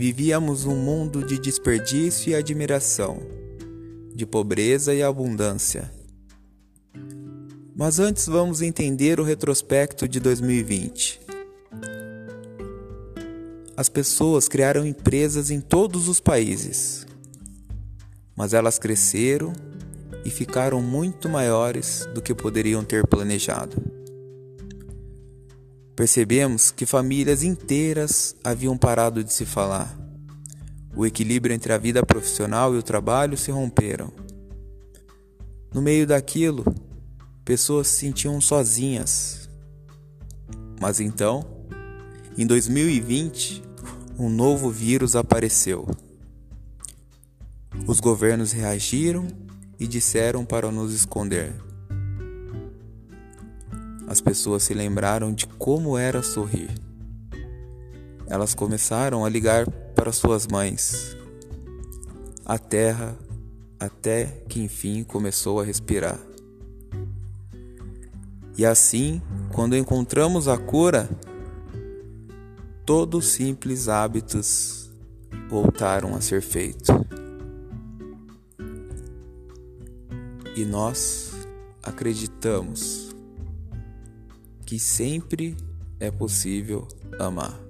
vivíamos um mundo de desperdício e admiração, de pobreza e abundância. Mas antes vamos entender o retrospecto de 2020. As pessoas criaram empresas em todos os países, mas elas cresceram e ficaram muito maiores do que poderiam ter planejado. Percebemos que famílias inteiras haviam parado de se falar. O equilíbrio entre a vida profissional e o trabalho se romperam. No meio daquilo, pessoas se sentiam sozinhas. Mas então, em 2020, um novo vírus apareceu. Os governos reagiram e disseram para nos esconder. As pessoas se lembraram de como era sorrir. Elas começaram a ligar para suas mães. A terra, até que enfim começou a respirar. E assim, quando encontramos a cura, todos simples hábitos voltaram a ser feitos. E nós acreditamos que sempre é possível amar.